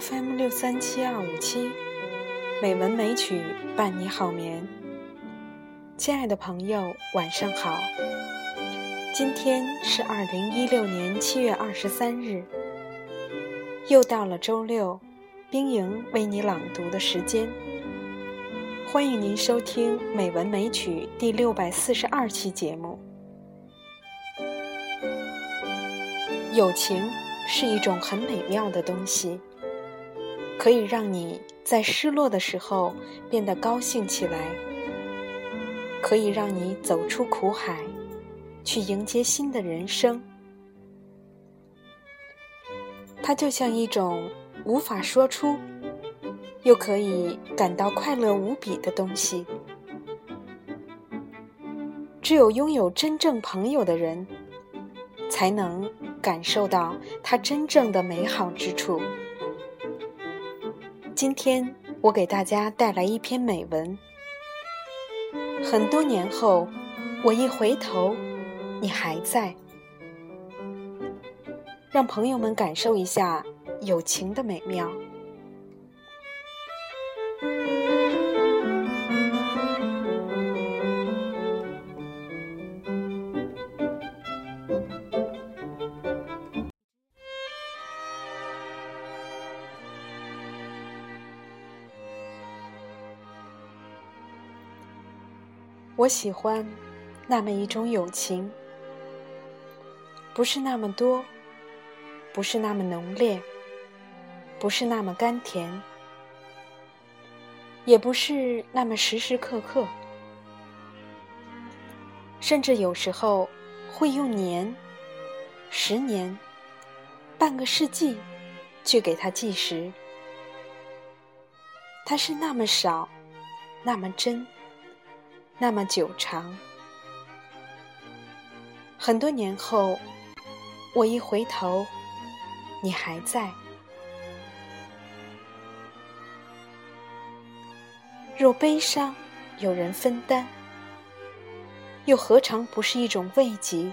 FM 六三七二五七，美文美曲伴你好眠。亲爱的朋友，晚上好。今天是二零一六年七月二十三日，又到了周六，冰莹为你朗读的时间。欢迎您收听《美文美曲》第六百四十二期节目。友情是一种很美妙的东西。可以让你在失落的时候变得高兴起来，可以让你走出苦海，去迎接新的人生。它就像一种无法说出，又可以感到快乐无比的东西。只有拥有真正朋友的人，才能感受到它真正的美好之处。今天我给大家带来一篇美文。很多年后，我一回头，你还在，让朋友们感受一下友情的美妙。我喜欢那么一种友情，不是那么多，不是那么浓烈，不是那么甘甜，也不是那么时时刻刻，甚至有时候会用年、十年、半个世纪去给它计时。它是那么少，那么真。那么久长，很多年后，我一回头，你还在。若悲伤有人分担，又何尝不是一种慰藉？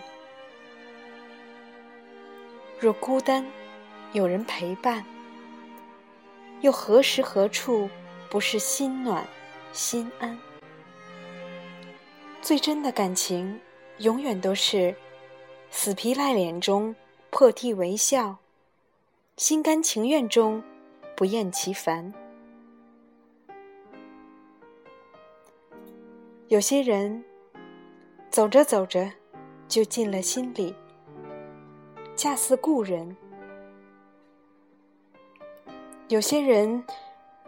若孤单有人陪伴，又何时何处不是心暖心安？最真的感情，永远都是死皮赖脸中破涕为笑，心甘情愿中不厌其烦。有些人走着走着就进了心里，恰似故人；有些人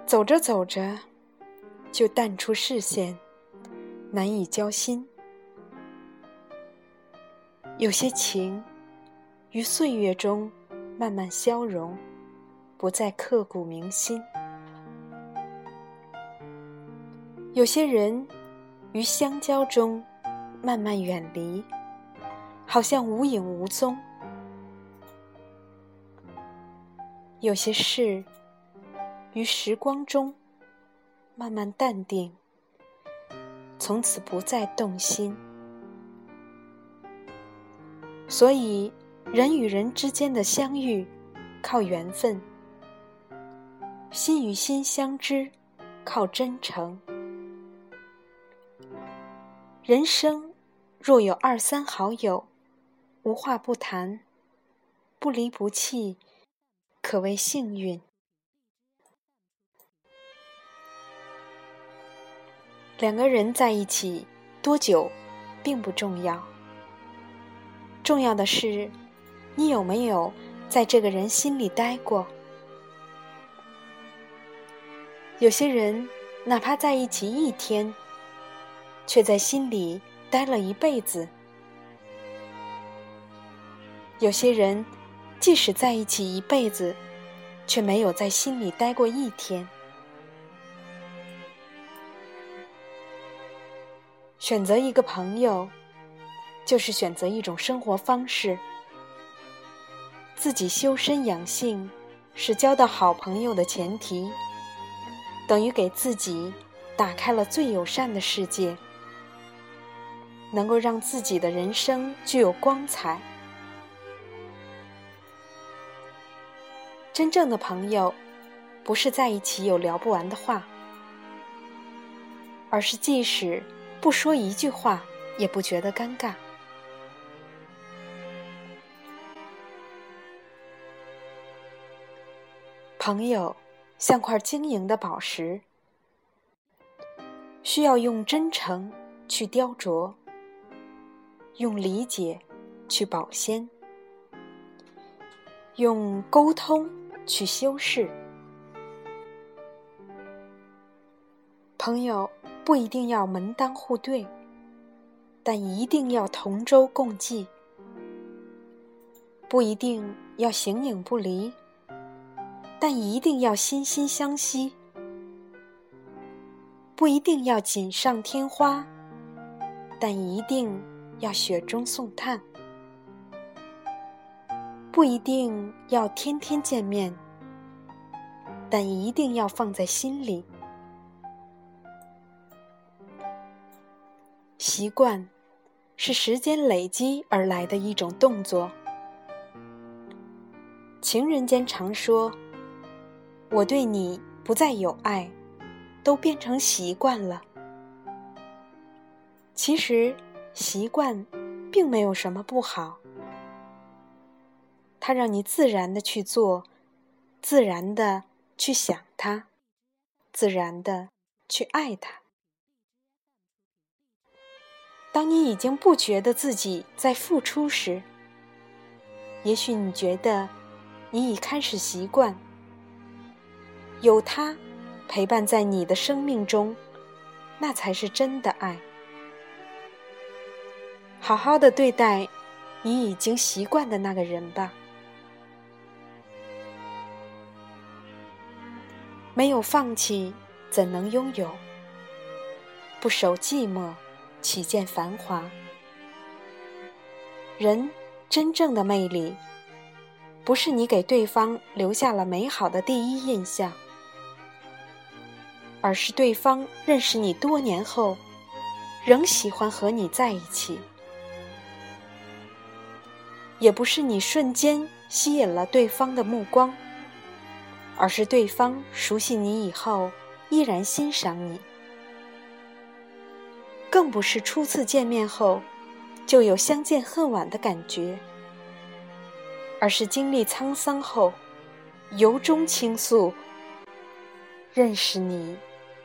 走着走着就淡出视线。难以交心，有些情于岁月中慢慢消融，不再刻骨铭心；有些人于相交中慢慢远离，好像无影无踪；有些事于时光中慢慢淡定。从此不再动心，所以人与人之间的相遇靠缘分，心与心相知靠真诚。人生若有二三好友，无话不谈，不离不弃，可谓幸运。两个人在一起多久，并不重要。重要的是，你有没有在这个人心里待过。有些人哪怕在一起一天，却在心里待了一辈子；有些人即使在一起一辈子，却没有在心里待过一天。选择一个朋友，就是选择一种生活方式。自己修身养性，是交到好朋友的前提，等于给自己打开了最友善的世界，能够让自己的人生具有光彩。真正的朋友，不是在一起有聊不完的话，而是即使不说一句话，也不觉得尴尬。朋友像块晶莹的宝石，需要用真诚去雕琢，用理解去保鲜，用沟通去修饰。朋友不一定要门当户对，但一定要同舟共济；不一定要形影不离，但一定要心心相惜；不一定要锦上添花，但一定要雪中送炭；不一定要天天见面，但一定要放在心里。习惯，是时间累积而来的一种动作。情人间常说：“我对你不再有爱，都变成习惯了。”其实，习惯并没有什么不好，它让你自然的去做，自然的去想他，自然的去爱他。当你已经不觉得自己在付出时，也许你觉得你已开始习惯有他陪伴在你的生命中，那才是真的爱。好好的对待你已经习惯的那个人吧，没有放弃怎能拥有？不守寂寞。岂见繁华？人真正的魅力，不是你给对方留下了美好的第一印象，而是对方认识你多年后，仍喜欢和你在一起；也不是你瞬间吸引了对方的目光，而是对方熟悉你以后，依然欣赏你。更不是初次见面后就有相见恨晚的感觉，而是经历沧桑后由衷倾诉：“认识你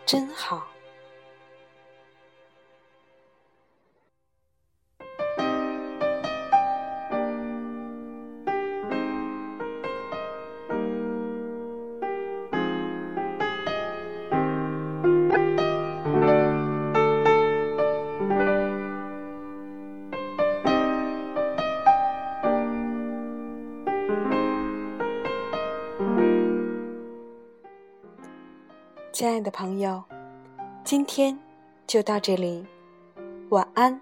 真好。”亲爱的朋友，今天就到这里，晚安。